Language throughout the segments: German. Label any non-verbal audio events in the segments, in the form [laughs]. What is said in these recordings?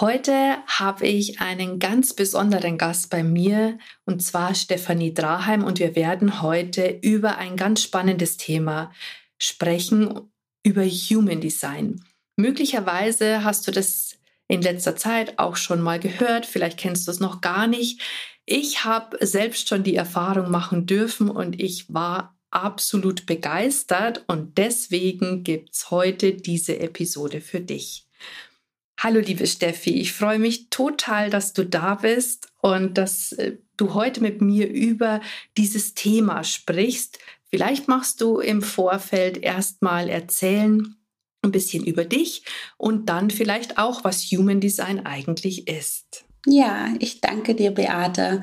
Heute habe ich einen ganz besonderen Gast bei mir und zwar Stefanie Draheim und wir werden heute über ein ganz spannendes Thema sprechen, über Human Design. Möglicherweise hast du das in letzter Zeit auch schon mal gehört, vielleicht kennst du es noch gar nicht. Ich habe selbst schon die Erfahrung machen dürfen und ich war absolut begeistert und deswegen gibt es heute diese Episode für dich. Hallo liebe Steffi, ich freue mich total, dass du da bist und dass äh, du heute mit mir über dieses Thema sprichst. Vielleicht machst du im Vorfeld erstmal erzählen, ein bisschen über dich und dann vielleicht auch, was Human Design eigentlich ist. Ja, ich danke dir, Beate.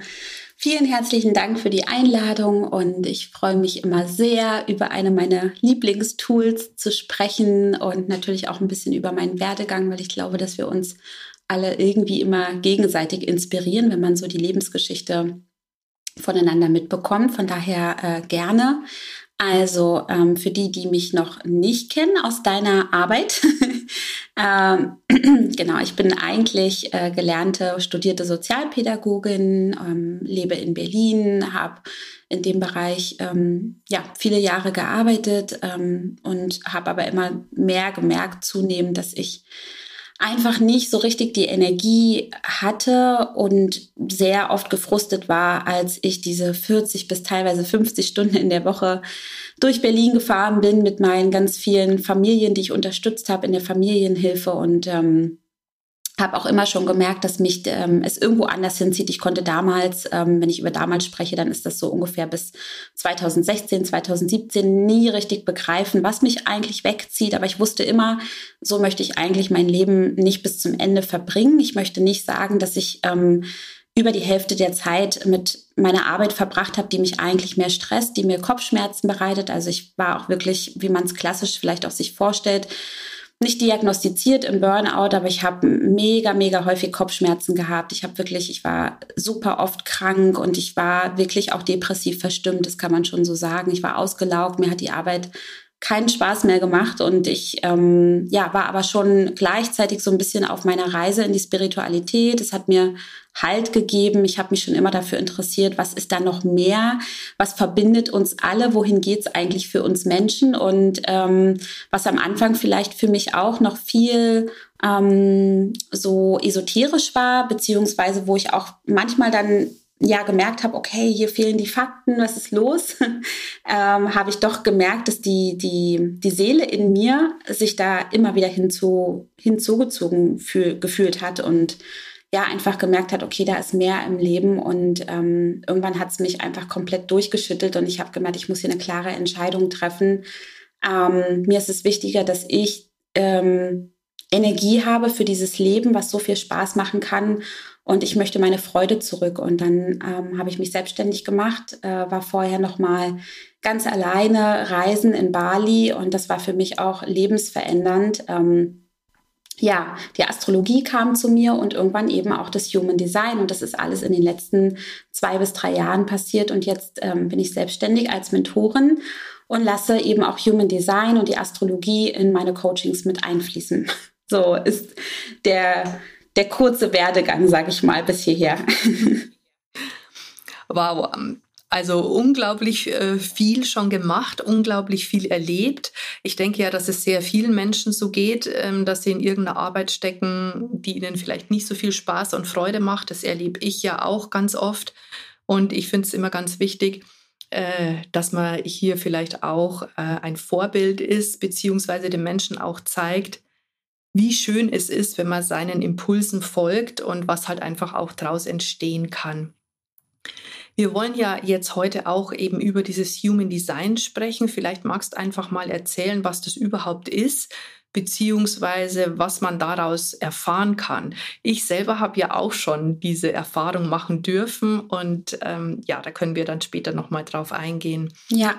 Vielen herzlichen Dank für die Einladung und ich freue mich immer sehr, über eine meiner Lieblingstools zu sprechen und natürlich auch ein bisschen über meinen Werdegang, weil ich glaube, dass wir uns alle irgendwie immer gegenseitig inspirieren, wenn man so die Lebensgeschichte voneinander mitbekommt. Von daher äh, gerne. Also ähm, für die, die mich noch nicht kennen aus deiner Arbeit, [laughs] ähm, [clears throat] genau, ich bin eigentlich äh, gelernte, studierte Sozialpädagogin, ähm, lebe in Berlin, habe in dem Bereich ähm, ja viele Jahre gearbeitet ähm, und habe aber immer mehr gemerkt zunehmend, dass ich einfach nicht so richtig die Energie hatte und sehr oft gefrustet war, als ich diese 40 bis teilweise 50 Stunden in der Woche durch Berlin gefahren bin mit meinen ganz vielen Familien, die ich unterstützt habe in der Familienhilfe. Und ähm, habe auch immer schon gemerkt, dass mich ähm, es irgendwo anders hinzieht. Ich konnte damals, ähm, wenn ich über damals spreche, dann ist das so ungefähr bis 2016, 2017 nie richtig begreifen, was mich eigentlich wegzieht. Aber ich wusste immer, so möchte ich eigentlich mein Leben nicht bis zum Ende verbringen. Ich möchte nicht sagen, dass ich ähm, über die Hälfte der Zeit mit meiner Arbeit verbracht habe, die mich eigentlich mehr stresst, die mir Kopfschmerzen bereitet. Also ich war auch wirklich, wie man es klassisch vielleicht auch sich vorstellt, nicht diagnostiziert im Burnout, aber ich habe mega, mega häufig Kopfschmerzen gehabt. Ich habe wirklich, ich war super oft krank und ich war wirklich auch depressiv verstimmt, das kann man schon so sagen. Ich war ausgelaugt, mir hat die Arbeit keinen Spaß mehr gemacht und ich ähm, ja war aber schon gleichzeitig so ein bisschen auf meiner Reise in die Spiritualität. Es hat mir Halt gegeben. Ich habe mich schon immer dafür interessiert, was ist da noch mehr? Was verbindet uns alle? Wohin geht's eigentlich für uns Menschen? Und ähm, was am Anfang vielleicht für mich auch noch viel ähm, so esoterisch war, beziehungsweise wo ich auch manchmal dann ja gemerkt habe, okay, hier fehlen die Fakten, was ist los, [laughs] ähm, habe ich doch gemerkt, dass die, die, die Seele in mir sich da immer wieder hinzu, hinzugezogen fühl, gefühlt hat und ja einfach gemerkt hat, okay, da ist mehr im Leben und ähm, irgendwann hat es mich einfach komplett durchgeschüttelt und ich habe gemerkt, ich muss hier eine klare Entscheidung treffen. Ähm, mir ist es wichtiger, dass ich ähm, Energie habe für dieses Leben, was so viel Spaß machen kann und ich möchte meine Freude zurück. Und dann ähm, habe ich mich selbstständig gemacht, äh, war vorher noch mal ganz alleine reisen in Bali und das war für mich auch lebensverändernd. Ähm, ja, die Astrologie kam zu mir und irgendwann eben auch das Human Design. Und das ist alles in den letzten zwei bis drei Jahren passiert. Und jetzt ähm, bin ich selbstständig als Mentorin und lasse eben auch Human Design und die Astrologie in meine Coachings mit einfließen. [laughs] So ist der der kurze Werdegang, sage ich mal, bis hierher. [laughs] Wow, also unglaublich äh, viel schon gemacht, unglaublich viel erlebt. Ich denke ja, dass es sehr vielen Menschen so geht, ähm, dass sie in irgendeiner Arbeit stecken, die ihnen vielleicht nicht so viel Spaß und Freude macht. Das erlebe ich ja auch ganz oft. Und ich finde es immer ganz wichtig, äh, dass man hier vielleicht auch äh, ein Vorbild ist, beziehungsweise den Menschen auch zeigt, wie schön es ist, wenn man seinen Impulsen folgt und was halt einfach auch daraus entstehen kann. Wir wollen ja jetzt heute auch eben über dieses Human Design sprechen. Vielleicht magst du einfach mal erzählen, was das überhaupt ist, beziehungsweise was man daraus erfahren kann. Ich selber habe ja auch schon diese Erfahrung machen dürfen und ähm, ja, da können wir dann später nochmal drauf eingehen. Ja,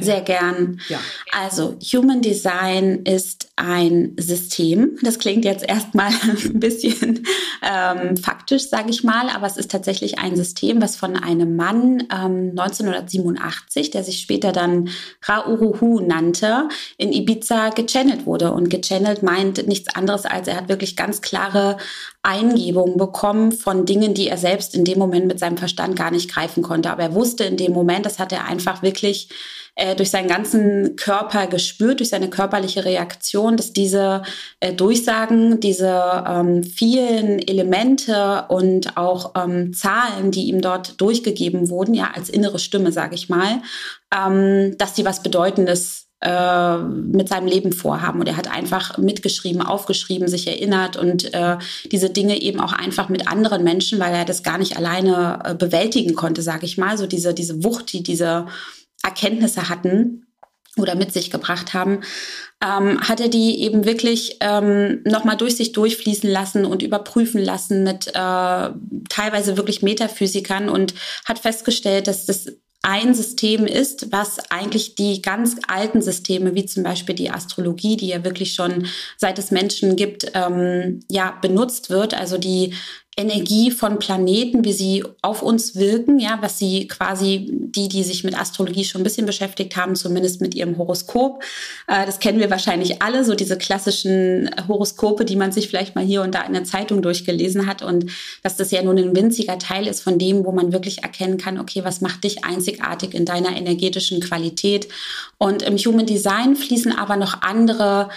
sehr gern. Ja. Also Human Design ist ein System. Das klingt jetzt erstmal [laughs] ein bisschen ähm, faktisch, sage ich mal, aber es ist tatsächlich ein System, was von einem Mann ähm, 1987, der sich später dann Rauruhu nannte, in Ibiza gechannelt wurde. Und gechannelt meint nichts anderes als, er hat wirklich ganz klare Eingebungen bekommen von Dingen, die er selbst in dem Moment mit seinem Verstand gar nicht greifen konnte. Aber er wusste in dem Moment, das hat er einfach wirklich äh, durch seinen ganzen Körper gespürt, durch seine körperliche Reaktion, dass diese äh, Durchsagen, diese ähm, vielen Elemente und auch ähm, Zahlen, die ihm dort durchgegeben wurden, ja, als innere Stimme, sage ich mal, ähm, dass die was Bedeutendes äh, mit seinem Leben vorhaben. Und er hat einfach mitgeschrieben, aufgeschrieben, sich erinnert und äh, diese Dinge eben auch einfach mit anderen Menschen, weil er das gar nicht alleine äh, bewältigen konnte, sage ich mal. So diese, diese Wucht, die diese Erkenntnisse hatten oder mit sich gebracht haben, ähm, hat er die eben wirklich ähm, nochmal durch sich durchfließen lassen und überprüfen lassen mit äh, teilweise wirklich Metaphysikern und hat festgestellt, dass das ein System ist, was eigentlich die ganz alten Systeme, wie zum Beispiel die Astrologie, die ja wirklich schon seit es Menschen gibt, ähm, ja benutzt wird, also die Energie von Planeten, wie sie auf uns wirken, ja, was sie quasi, die, die sich mit Astrologie schon ein bisschen beschäftigt haben, zumindest mit ihrem Horoskop. Äh, das kennen wir wahrscheinlich alle, so diese klassischen Horoskope, die man sich vielleicht mal hier und da in der Zeitung durchgelesen hat und dass das ja nur ein winziger Teil ist von dem, wo man wirklich erkennen kann, okay, was macht dich einzigartig in deiner energetischen Qualität? Und im Human Design fließen aber noch andere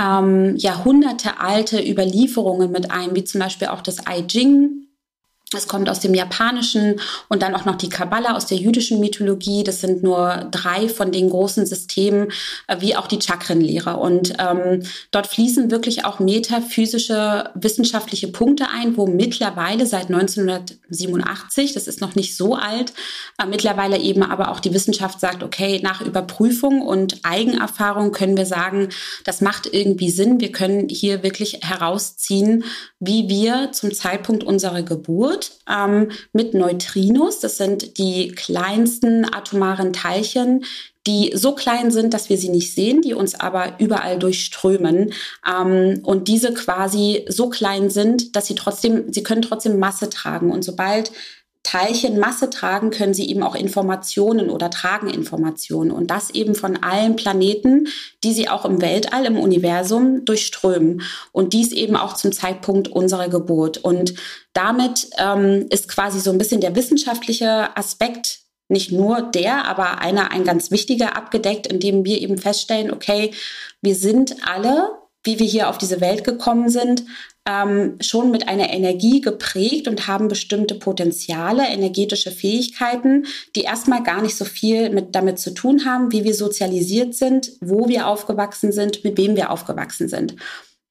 ähm, jahrhundertealte Überlieferungen mit ein, wie zum Beispiel auch das I Ching, es kommt aus dem Japanischen und dann auch noch die Kabbala aus der jüdischen Mythologie. Das sind nur drei von den großen Systemen, äh, wie auch die Chakrenlehre. Und ähm, dort fließen wirklich auch metaphysische wissenschaftliche Punkte ein, wo mittlerweile seit 1987, das ist noch nicht so alt, äh, mittlerweile eben aber auch die Wissenschaft sagt, okay, nach Überprüfung und Eigenerfahrung können wir sagen, das macht irgendwie Sinn. Wir können hier wirklich herausziehen, wie wir zum Zeitpunkt unserer Geburt wird ähm, mit Neutrinos. Das sind die kleinsten atomaren Teilchen, die so klein sind, dass wir sie nicht sehen, die uns aber überall durchströmen ähm, und diese quasi so klein sind, dass sie trotzdem, sie können trotzdem Masse tragen und sobald Teilchen Masse tragen, können sie eben auch Informationen oder tragen Informationen und das eben von allen Planeten, die sie auch im Weltall, im Universum durchströmen und dies eben auch zum Zeitpunkt unserer Geburt. Und damit ähm, ist quasi so ein bisschen der wissenschaftliche Aspekt nicht nur der, aber einer, ein ganz wichtiger abgedeckt, indem wir eben feststellen, okay, wir sind alle wie wir hier auf diese Welt gekommen sind, ähm, schon mit einer Energie geprägt und haben bestimmte Potenziale, energetische Fähigkeiten, die erstmal gar nicht so viel mit, damit zu tun haben, wie wir sozialisiert sind, wo wir aufgewachsen sind, mit wem wir aufgewachsen sind.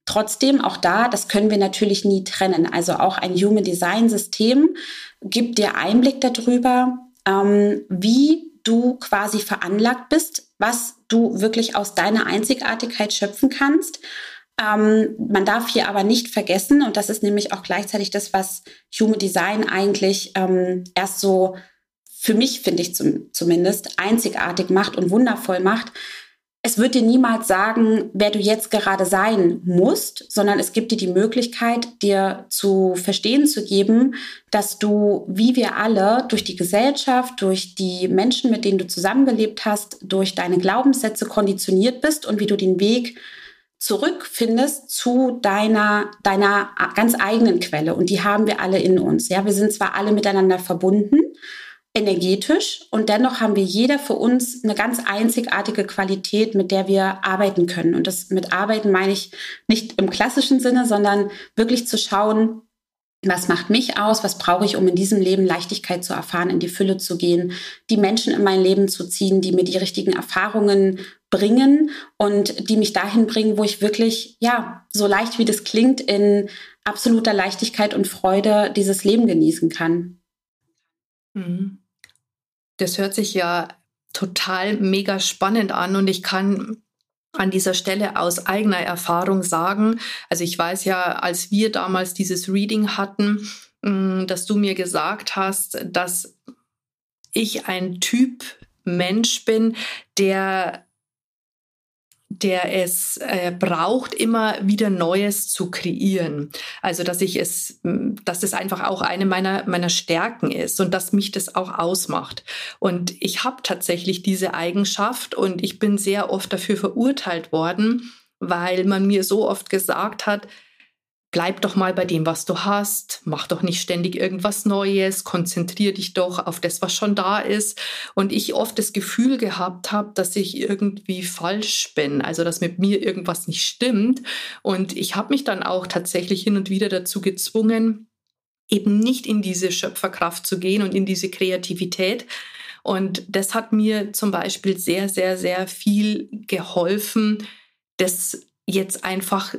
Trotzdem, auch da, das können wir natürlich nie trennen. Also auch ein Human Design System gibt dir Einblick darüber, ähm, wie du quasi veranlagt bist, was du wirklich aus deiner Einzigartigkeit schöpfen kannst ähm, man darf hier aber nicht vergessen, und das ist nämlich auch gleichzeitig das, was Human Design eigentlich ähm, erst so für mich, finde ich zum, zumindest, einzigartig macht und wundervoll macht. Es wird dir niemals sagen, wer du jetzt gerade sein musst, sondern es gibt dir die Möglichkeit, dir zu verstehen zu geben, dass du, wie wir alle, durch die Gesellschaft, durch die Menschen, mit denen du zusammengelebt hast, durch deine Glaubenssätze konditioniert bist und wie du den Weg zurückfindest zu deiner, deiner ganz eigenen Quelle. Und die haben wir alle in uns. Ja, wir sind zwar alle miteinander verbunden, energetisch, und dennoch haben wir jeder für uns eine ganz einzigartige Qualität, mit der wir arbeiten können. Und das mit arbeiten meine ich nicht im klassischen Sinne, sondern wirklich zu schauen, was macht mich aus? Was brauche ich, um in diesem Leben Leichtigkeit zu erfahren, in die Fülle zu gehen, die Menschen in mein Leben zu ziehen, die mir die richtigen Erfahrungen bringen und die mich dahin bringen, wo ich wirklich, ja, so leicht wie das klingt, in absoluter Leichtigkeit und Freude dieses Leben genießen kann. Mhm. Das hört sich ja total mega spannend an und ich kann an dieser Stelle aus eigener Erfahrung sagen. Also ich weiß ja, als wir damals dieses Reading hatten, mm, dass du mir gesagt hast, dass ich ein Typ Mensch bin, der der es äh, braucht, immer wieder Neues zu kreieren. Also dass ich es, dass es einfach auch eine meiner meiner Stärken ist und dass mich das auch ausmacht. Und ich habe tatsächlich diese Eigenschaft und ich bin sehr oft dafür verurteilt worden, weil man mir so oft gesagt hat, bleib doch mal bei dem, was du hast, mach doch nicht ständig irgendwas Neues, konzentrier dich doch auf das, was schon da ist. Und ich oft das Gefühl gehabt habe, dass ich irgendwie falsch bin, also dass mit mir irgendwas nicht stimmt. Und ich habe mich dann auch tatsächlich hin und wieder dazu gezwungen, eben nicht in diese Schöpferkraft zu gehen und in diese Kreativität. Und das hat mir zum Beispiel sehr, sehr, sehr viel geholfen, das jetzt einfach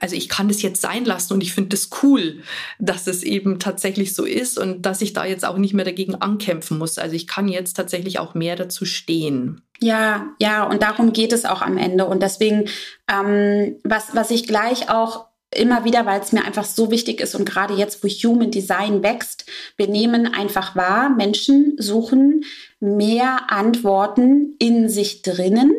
also ich kann das jetzt sein lassen und ich finde das cool, dass es eben tatsächlich so ist und dass ich da jetzt auch nicht mehr dagegen ankämpfen muss. Also ich kann jetzt tatsächlich auch mehr dazu stehen. Ja, ja, und darum geht es auch am Ende. Und deswegen, ähm, was, was ich gleich auch immer wieder, weil es mir einfach so wichtig ist und gerade jetzt, wo Human Design wächst, wir nehmen einfach wahr, Menschen suchen mehr Antworten in sich drinnen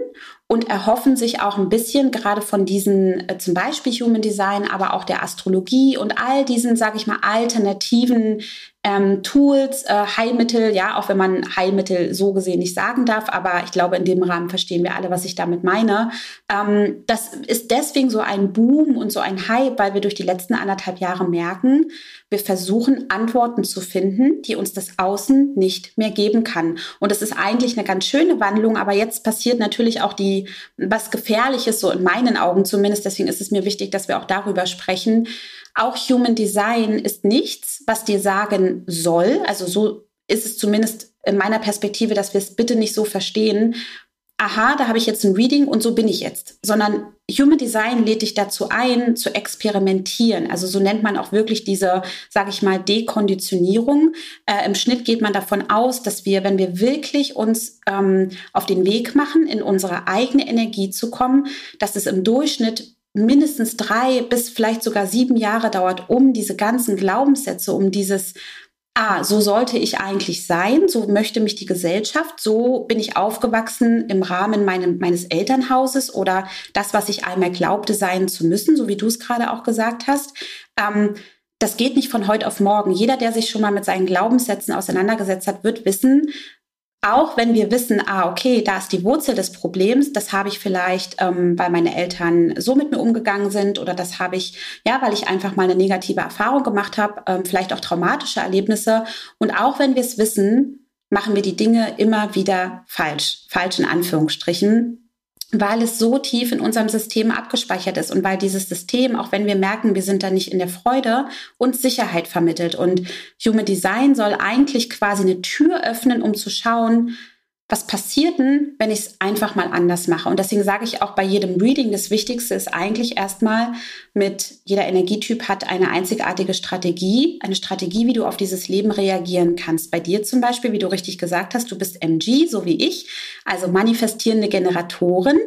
und erhoffen sich auch ein bisschen gerade von diesen äh, zum Beispiel Human Design, aber auch der Astrologie und all diesen, sage ich mal, alternativen ähm, Tools, äh, Heilmittel, ja, auch wenn man Heilmittel so gesehen nicht sagen darf, aber ich glaube, in dem Rahmen verstehen wir alle, was ich damit meine. Ähm, das ist deswegen so ein Boom und so ein Hype, weil wir durch die letzten anderthalb Jahre merken, wir versuchen Antworten zu finden, die uns das Außen nicht mehr geben kann. Und das ist eigentlich eine ganz schöne Wandlung, aber jetzt passiert natürlich auch die, was Gefährliches, so in meinen Augen zumindest. Deswegen ist es mir wichtig, dass wir auch darüber sprechen auch Human Design ist nichts, was dir sagen soll. Also so ist es zumindest in meiner Perspektive, dass wir es bitte nicht so verstehen. Aha, da habe ich jetzt ein Reading und so bin ich jetzt, sondern Human Design lädt dich dazu ein, zu experimentieren. Also so nennt man auch wirklich diese, sage ich mal, Dekonditionierung. Äh, Im Schnitt geht man davon aus, dass wir, wenn wir wirklich uns ähm, auf den Weg machen, in unsere eigene Energie zu kommen, dass es im Durchschnitt mindestens drei bis vielleicht sogar sieben Jahre dauert, um diese ganzen Glaubenssätze, um dieses, ah, so sollte ich eigentlich sein, so möchte mich die Gesellschaft, so bin ich aufgewachsen im Rahmen meinem, meines Elternhauses oder das, was ich einmal glaubte sein zu müssen, so wie du es gerade auch gesagt hast. Ähm, das geht nicht von heute auf morgen. Jeder, der sich schon mal mit seinen Glaubenssätzen auseinandergesetzt hat, wird wissen, auch wenn wir wissen, ah, okay, da ist die Wurzel des Problems, das habe ich vielleicht, ähm, weil meine Eltern so mit mir umgegangen sind oder das habe ich, ja, weil ich einfach mal eine negative Erfahrung gemacht habe, ähm, vielleicht auch traumatische Erlebnisse. Und auch wenn wir es wissen, machen wir die Dinge immer wieder falsch, falsch in Anführungsstrichen, weil es so tief in unserem System abgespeichert ist und weil dieses System, auch wenn wir merken, wir sind da nicht in der Freude, uns Sicherheit vermittelt. Und Human Design soll eigentlich quasi eine Tür öffnen, um zu schauen, was passiert denn, wenn ich es einfach mal anders mache? Und deswegen sage ich auch bei jedem Reading, das Wichtigste ist eigentlich erstmal mit jeder Energietyp hat eine einzigartige Strategie, eine Strategie, wie du auf dieses Leben reagieren kannst. Bei dir zum Beispiel, wie du richtig gesagt hast, du bist MG, so wie ich, also manifestierende Generatoren.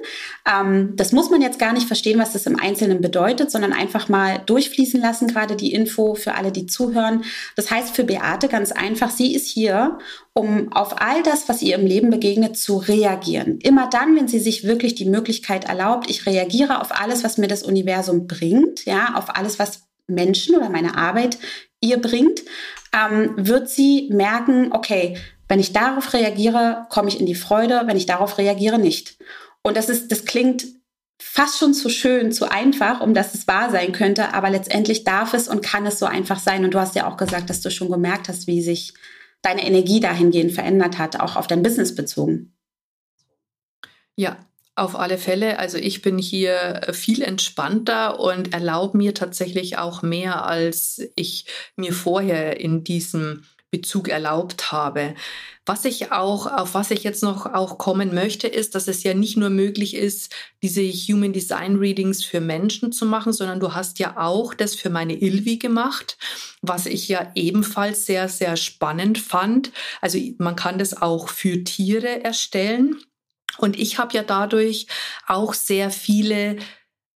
Ähm, das muss man jetzt gar nicht verstehen, was das im Einzelnen bedeutet, sondern einfach mal durchfließen lassen, gerade die Info für alle, die zuhören. Das heißt für Beate ganz einfach, sie ist hier, um auf all das, was ihr im Leben begegnet, zu reagieren. Immer dann, wenn sie sich wirklich die Möglichkeit erlaubt, ich reagiere auf alles, was mir das Universum bringt, ja, auf alles, was Menschen oder meine Arbeit ihr bringt, ähm, wird sie merken, okay, wenn ich darauf reagiere, komme ich in die Freude, wenn ich darauf reagiere, nicht. Und das ist, das klingt fast schon zu schön, zu einfach, um dass es wahr sein könnte, aber letztendlich darf es und kann es so einfach sein. Und du hast ja auch gesagt, dass du schon gemerkt hast, wie sich deine Energie dahingehend verändert hat, auch auf dein Business bezogen. Ja, auf alle Fälle. Also ich bin hier viel entspannter und erlaube mir tatsächlich auch mehr, als ich mir vorher in diesem Bezug erlaubt habe. Was ich auch, auf was ich jetzt noch auch kommen möchte, ist, dass es ja nicht nur möglich ist, diese Human Design Readings für Menschen zu machen, sondern du hast ja auch das für meine Ilvi gemacht, was ich ja ebenfalls sehr, sehr spannend fand. Also man kann das auch für Tiere erstellen. Und ich habe ja dadurch auch sehr viele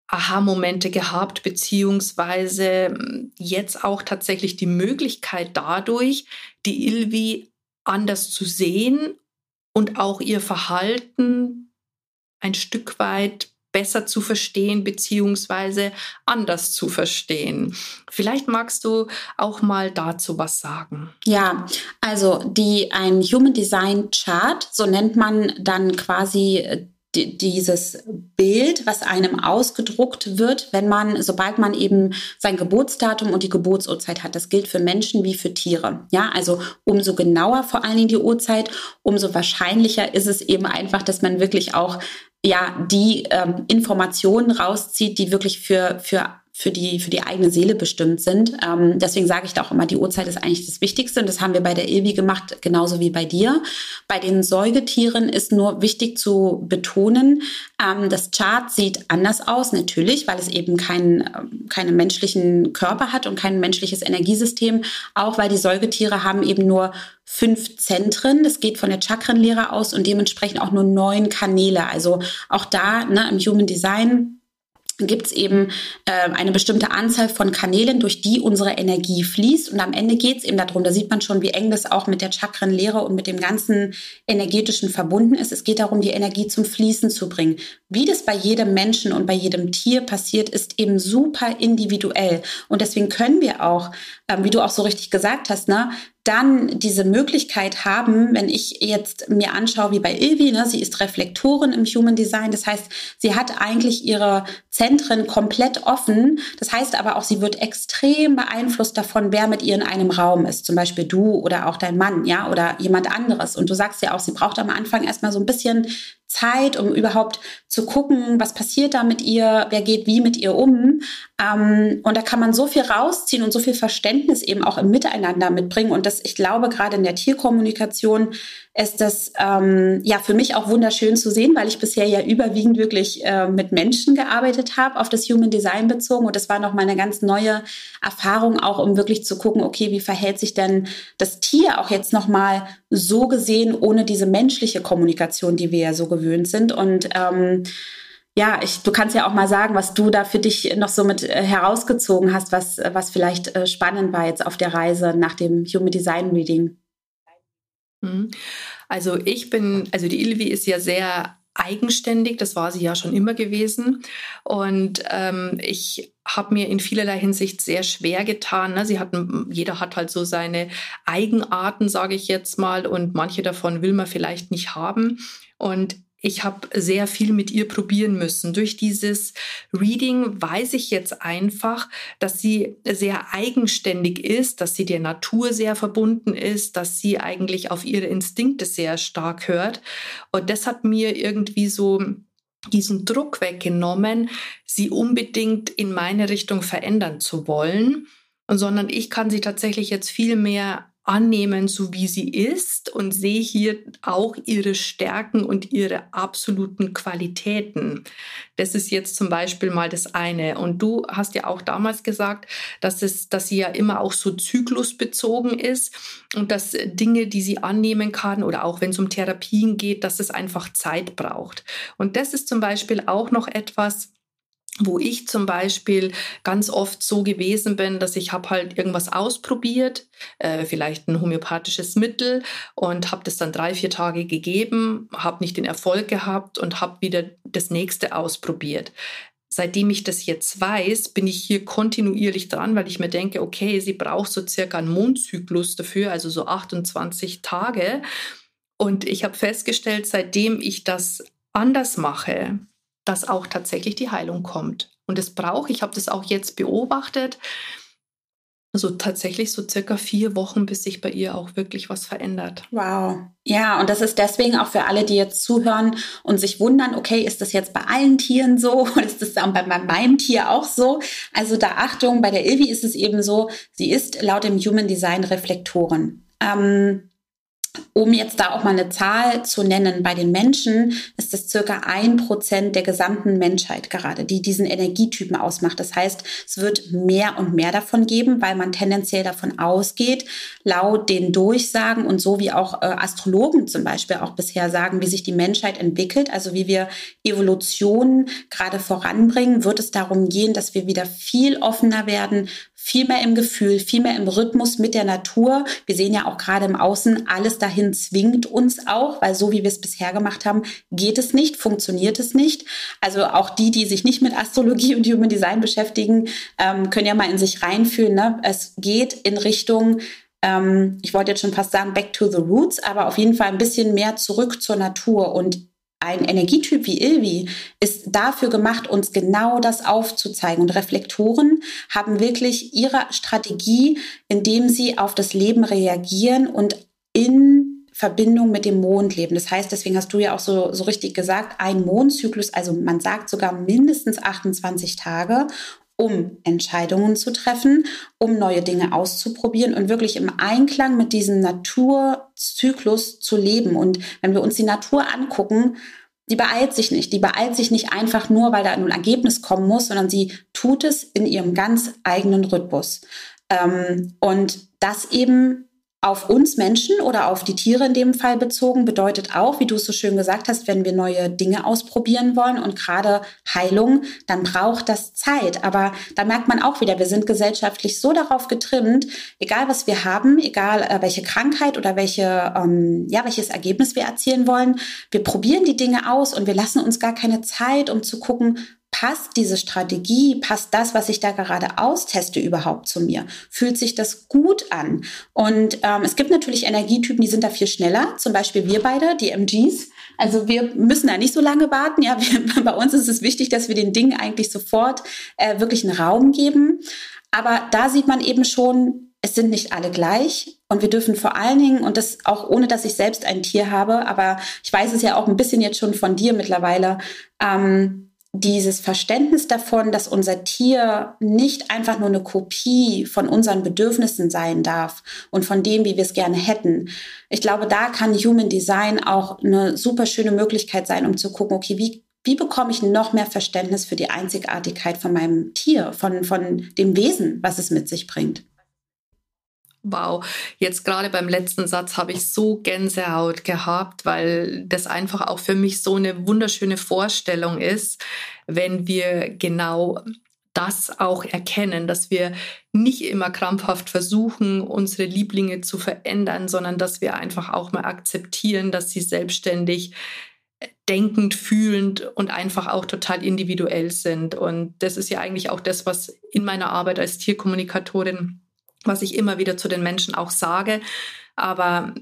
Aha-Momente gehabt, beziehungsweise hm, jetzt auch tatsächlich die Möglichkeit dadurch, die Ilvi anders zu sehen und auch ihr Verhalten ein Stück weit besser zu verstehen beziehungsweise anders zu verstehen. Vielleicht magst du auch mal dazu was sagen. Ja, also die ein Human Design Chart, so nennt man dann quasi äh, dieses Bild, was einem ausgedruckt wird, wenn man, sobald man eben sein Geburtsdatum und die Geburtsurzeit hat. Das gilt für Menschen wie für Tiere. Ja, also umso genauer vor allen Dingen die Uhrzeit, umso wahrscheinlicher ist es eben einfach, dass man wirklich auch ja die ähm, Informationen rauszieht, die wirklich für für für die, für die eigene Seele bestimmt sind. Ähm, deswegen sage ich da auch immer, die Uhrzeit ist eigentlich das Wichtigste. Und das haben wir bei der Ilvi gemacht, genauso wie bei dir. Bei den Säugetieren ist nur wichtig zu betonen, ähm, das Chart sieht anders aus, natürlich, weil es eben keinen, ähm, keinen menschlichen Körper hat und kein menschliches Energiesystem. Auch weil die Säugetiere haben eben nur fünf Zentren. Das geht von der Chakrenlehre aus und dementsprechend auch nur neun Kanäle. Also auch da ne, im Human Design gibt es eben äh, eine bestimmte Anzahl von Kanälen, durch die unsere Energie fließt. Und am Ende geht es eben darum, da sieht man schon, wie eng das auch mit der Chakrenlehre und mit dem ganzen energetischen verbunden ist. Es geht darum, die Energie zum Fließen zu bringen. Wie das bei jedem Menschen und bei jedem Tier passiert, ist eben super individuell. Und deswegen können wir auch, äh, wie du auch so richtig gesagt hast, ne, dann diese Möglichkeit haben, wenn ich jetzt mir anschaue, wie bei Ilvi, ne, sie ist Reflektorin im Human Design, das heißt, sie hat eigentlich ihre Zentren komplett offen, das heißt aber auch, sie wird extrem beeinflusst davon, wer mit ihr in einem Raum ist, zum Beispiel du oder auch dein Mann, ja, oder jemand anderes. Und du sagst ja auch, sie braucht am Anfang erstmal so ein bisschen Zeit, um überhaupt zu gucken, was passiert da mit ihr, wer geht wie mit ihr um. Ähm, und da kann man so viel rausziehen und so viel Verständnis eben auch im Miteinander mitbringen. Und das, ich glaube, gerade in der Tierkommunikation ist das ähm, ja für mich auch wunderschön zu sehen, weil ich bisher ja überwiegend wirklich äh, mit Menschen gearbeitet habe, auf das Human Design bezogen. Und das war noch mal eine ganz neue Erfahrung, auch um wirklich zu gucken, okay, wie verhält sich denn das Tier auch jetzt noch mal so gesehen, ohne diese menschliche Kommunikation, die wir ja so gewöhnt sind. Und ähm, ja, ich, du kannst ja auch mal sagen, was du da für dich noch so mit äh, herausgezogen hast, was, was vielleicht äh, spannend war jetzt auf der Reise nach dem Human Design Reading. Mhm. Also ich bin, also die Ilvi ist ja sehr eigenständig, das war sie ja schon immer gewesen. Und ähm, ich habe mir in vielerlei Hinsicht sehr schwer getan. Ne? Sie hatten, jeder hat halt so seine Eigenarten, sage ich jetzt mal, und manche davon will man vielleicht nicht haben. Und ich habe sehr viel mit ihr probieren müssen. Durch dieses Reading weiß ich jetzt einfach, dass sie sehr eigenständig ist, dass sie der Natur sehr verbunden ist, dass sie eigentlich auf ihre Instinkte sehr stark hört. Und das hat mir irgendwie so diesen Druck weggenommen, sie unbedingt in meine Richtung verändern zu wollen, sondern ich kann sie tatsächlich jetzt viel mehr annehmen, so wie sie ist und sehe hier auch ihre Stärken und ihre absoluten Qualitäten. Das ist jetzt zum Beispiel mal das eine. Und du hast ja auch damals gesagt, dass es, dass sie ja immer auch so zyklusbezogen ist und dass Dinge, die sie annehmen kann oder auch wenn es um Therapien geht, dass es einfach Zeit braucht. Und das ist zum Beispiel auch noch etwas, wo ich zum Beispiel ganz oft so gewesen bin, dass ich habe halt irgendwas ausprobiert, äh, vielleicht ein homöopathisches Mittel und habe das dann drei, vier Tage gegeben, habe nicht den Erfolg gehabt und habe wieder das nächste ausprobiert. Seitdem ich das jetzt weiß, bin ich hier kontinuierlich dran, weil ich mir denke, okay, sie braucht so circa einen Mondzyklus dafür, also so 28 Tage. Und ich habe festgestellt, seitdem ich das anders mache, dass auch tatsächlich die Heilung kommt. Und es braucht, ich habe das auch jetzt beobachtet, also tatsächlich so circa vier Wochen, bis sich bei ihr auch wirklich was verändert. Wow. Ja, und das ist deswegen auch für alle, die jetzt zuhören und sich wundern, okay, ist das jetzt bei allen Tieren so [laughs] oder ist das bei meinem Tier auch so? Also da Achtung, bei der Ilvi ist es eben so, sie ist laut dem Human Design Reflektoren. Ähm, um jetzt da auch mal eine Zahl zu nennen, bei den Menschen ist es circa ein Prozent der gesamten Menschheit gerade, die diesen Energietypen ausmacht. Das heißt, es wird mehr und mehr davon geben, weil man tendenziell davon ausgeht, laut den Durchsagen und so wie auch äh, Astrologen zum Beispiel auch bisher sagen, wie sich die Menschheit entwickelt, also wie wir Evolution gerade voranbringen, wird es darum gehen, dass wir wieder viel offener werden, viel mehr im Gefühl, viel mehr im Rhythmus mit der Natur. Wir sehen ja auch gerade im Außen, alles dahin zwingt uns auch, weil so wie wir es bisher gemacht haben, geht es nicht, funktioniert es nicht. Also auch die, die sich nicht mit Astrologie und Human Design beschäftigen, ähm, können ja mal in sich reinfühlen. Ne? Es geht in Richtung ähm, ich wollte jetzt schon fast sagen, back to the roots, aber auf jeden Fall ein bisschen mehr zurück zur Natur. Und ein Energietyp wie Ilvi ist dafür gemacht, uns genau das aufzuzeigen. Und Reflektoren haben wirklich ihre Strategie, indem sie auf das Leben reagieren und in Verbindung mit dem Mond leben. Das heißt, deswegen hast du ja auch so, so richtig gesagt, ein Mondzyklus, also man sagt sogar mindestens 28 Tage um Entscheidungen zu treffen, um neue Dinge auszuprobieren und wirklich im Einklang mit diesem Naturzyklus zu leben. Und wenn wir uns die Natur angucken, die beeilt sich nicht. Die beeilt sich nicht einfach nur, weil da ein Ergebnis kommen muss, sondern sie tut es in ihrem ganz eigenen Rhythmus. Ähm, und das eben auf uns Menschen oder auf die Tiere in dem Fall bezogen bedeutet auch, wie du es so schön gesagt hast, wenn wir neue Dinge ausprobieren wollen und gerade Heilung, dann braucht das Zeit. Aber da merkt man auch wieder, wir sind gesellschaftlich so darauf getrimmt, egal was wir haben, egal äh, welche Krankheit oder welche, ähm, ja, welches Ergebnis wir erzielen wollen, wir probieren die Dinge aus und wir lassen uns gar keine Zeit, um zu gucken, passt diese Strategie, passt das, was ich da gerade austeste, überhaupt zu mir? Fühlt sich das gut an? Und ähm, es gibt natürlich Energietypen, die sind da viel schneller, zum Beispiel wir beide, die MGs. Also wir müssen da nicht so lange warten. Ja, wir, [laughs] bei uns ist es wichtig, dass wir den Dingen eigentlich sofort äh, wirklich einen Raum geben. Aber da sieht man eben schon, es sind nicht alle gleich und wir dürfen vor allen Dingen, und das auch ohne, dass ich selbst ein Tier habe, aber ich weiß es ja auch ein bisschen jetzt schon von dir mittlerweile, ähm, dieses Verständnis davon, dass unser Tier nicht einfach nur eine Kopie von unseren Bedürfnissen sein darf und von dem, wie wir es gerne hätten. Ich glaube, da kann Human Design auch eine super schöne Möglichkeit sein, um zu gucken, okay, wie, wie bekomme ich noch mehr Verständnis für die Einzigartigkeit von meinem Tier, von, von dem Wesen, was es mit sich bringt. Wow, jetzt gerade beim letzten Satz habe ich so Gänsehaut gehabt, weil das einfach auch für mich so eine wunderschöne Vorstellung ist, wenn wir genau das auch erkennen, dass wir nicht immer krampfhaft versuchen, unsere Lieblinge zu verändern, sondern dass wir einfach auch mal akzeptieren, dass sie selbstständig denkend, fühlend und einfach auch total individuell sind. Und das ist ja eigentlich auch das, was in meiner Arbeit als Tierkommunikatorin was ich immer wieder zu den Menschen auch sage. Aber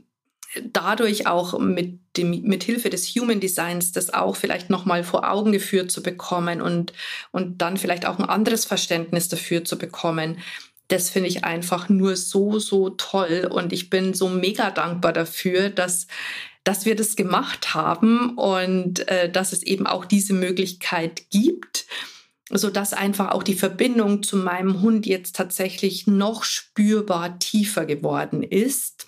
dadurch auch mit dem, mit Hilfe des Human Designs das auch vielleicht nochmal vor Augen geführt zu bekommen und, und dann vielleicht auch ein anderes Verständnis dafür zu bekommen. Das finde ich einfach nur so, so toll. Und ich bin so mega dankbar dafür, dass, dass wir das gemacht haben und äh, dass es eben auch diese Möglichkeit gibt so dass einfach auch die Verbindung zu meinem Hund jetzt tatsächlich noch spürbar tiefer geworden ist,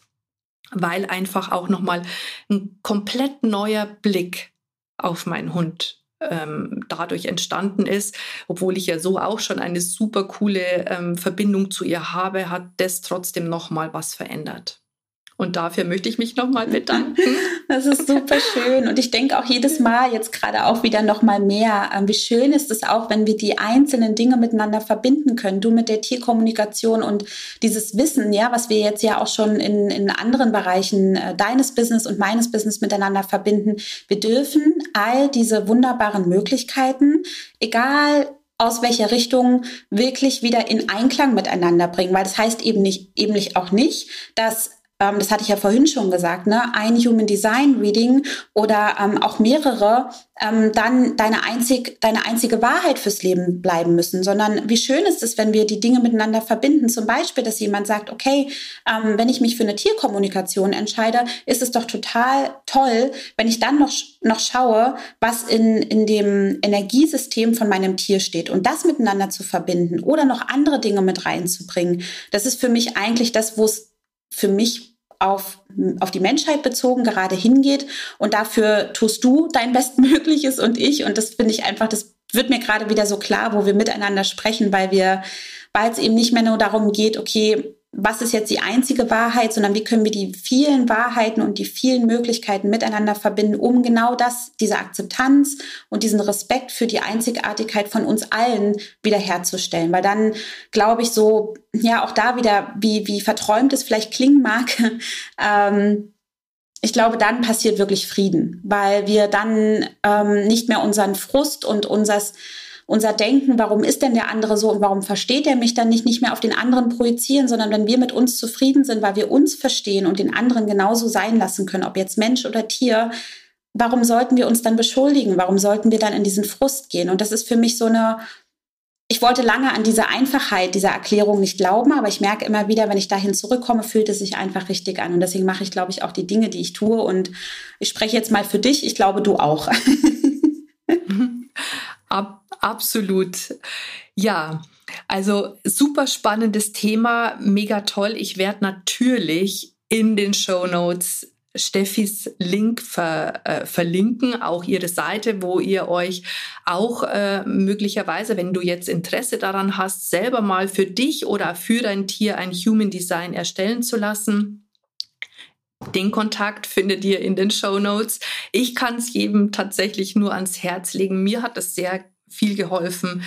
weil einfach auch noch mal ein komplett neuer Blick auf meinen Hund ähm, dadurch entstanden ist, obwohl ich ja so auch schon eine super coole ähm, Verbindung zu ihr habe, hat das trotzdem noch mal was verändert. Und dafür möchte ich mich nochmal bedanken. [laughs] Das ist super schön. Und ich denke auch jedes Mal jetzt gerade auch wieder nochmal mehr, ähm, wie schön ist es auch, wenn wir die einzelnen Dinge miteinander verbinden können. Du mit der Tierkommunikation und dieses Wissen, ja, was wir jetzt ja auch schon in, in anderen Bereichen äh, deines Business und meines Business miteinander verbinden. Wir dürfen all diese wunderbaren Möglichkeiten, egal aus welcher Richtung wirklich wieder in Einklang miteinander bringen, weil das heißt eben nicht, eben nicht auch nicht, dass ähm, das hatte ich ja vorhin schon gesagt, ne, ein Human Design Reading oder ähm, auch mehrere, ähm, dann deine, einzig, deine einzige Wahrheit fürs Leben bleiben müssen, sondern wie schön ist es, wenn wir die Dinge miteinander verbinden. Zum Beispiel, dass jemand sagt, okay, ähm, wenn ich mich für eine Tierkommunikation entscheide, ist es doch total toll, wenn ich dann noch, noch schaue, was in, in dem Energiesystem von meinem Tier steht und das miteinander zu verbinden oder noch andere Dinge mit reinzubringen. Das ist für mich eigentlich das, wo es für mich auf, auf die Menschheit bezogen gerade hingeht. Und dafür tust du dein Bestmögliches und ich. Und das finde ich einfach, das wird mir gerade wieder so klar, wo wir miteinander sprechen, weil wir, weil es eben nicht mehr nur darum geht, okay, was ist jetzt die einzige Wahrheit, sondern wie können wir die vielen Wahrheiten und die vielen Möglichkeiten miteinander verbinden, um genau das, diese Akzeptanz und diesen Respekt für die Einzigartigkeit von uns allen wiederherzustellen. Weil dann glaube ich so, ja, auch da wieder, wie, wie verträumt es vielleicht klingen mag, [laughs] ähm, ich glaube, dann passiert wirklich Frieden, weil wir dann ähm, nicht mehr unseren Frust und unsers, unser Denken, warum ist denn der andere so und warum versteht er mich dann nicht, nicht mehr auf den anderen projizieren, sondern wenn wir mit uns zufrieden sind, weil wir uns verstehen und den anderen genauso sein lassen können, ob jetzt Mensch oder Tier, warum sollten wir uns dann beschuldigen? Warum sollten wir dann in diesen Frust gehen? Und das ist für mich so eine ich wollte lange an diese Einfachheit dieser Erklärung nicht glauben, aber ich merke immer wieder, wenn ich dahin zurückkomme, fühlt es sich einfach richtig an. Und deswegen mache ich, glaube ich, auch die Dinge, die ich tue. Und ich spreche jetzt mal für dich. Ich glaube, du auch. [laughs] Ab, absolut. Ja, also super spannendes Thema, mega toll. Ich werde natürlich in den Show Notes Steffis Link ver, äh, verlinken, auch ihre Seite, wo ihr euch auch äh, möglicherweise, wenn du jetzt Interesse daran hast, selber mal für dich oder für dein Tier ein Human Design erstellen zu lassen. Den Kontakt findet ihr in den Show Notes. Ich kann es jedem tatsächlich nur ans Herz legen. Mir hat es sehr viel geholfen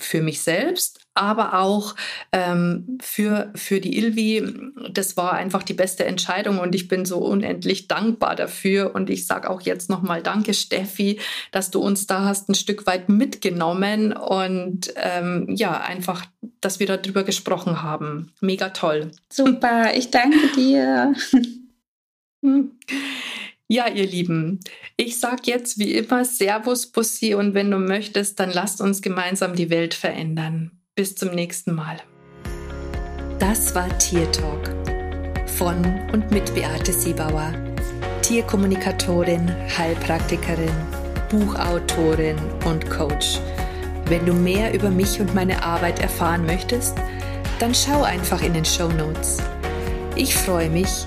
für mich selbst, aber auch ähm, für, für die Ilvi. Das war einfach die beste Entscheidung und ich bin so unendlich dankbar dafür. Und ich sage auch jetzt nochmal Danke, Steffi, dass du uns da hast ein Stück weit mitgenommen und ähm, ja, einfach, dass wir darüber gesprochen haben. Mega toll. Super, ich danke dir. [laughs] Ja, ihr Lieben, ich sage jetzt wie immer Servus, Bussi und wenn du möchtest, dann lasst uns gemeinsam die Welt verändern. Bis zum nächsten Mal. Das war Tier Talk von und mit Beate Siebauer, Tierkommunikatorin, Heilpraktikerin, Buchautorin und Coach. Wenn du mehr über mich und meine Arbeit erfahren möchtest, dann schau einfach in den Show Notes. Ich freue mich,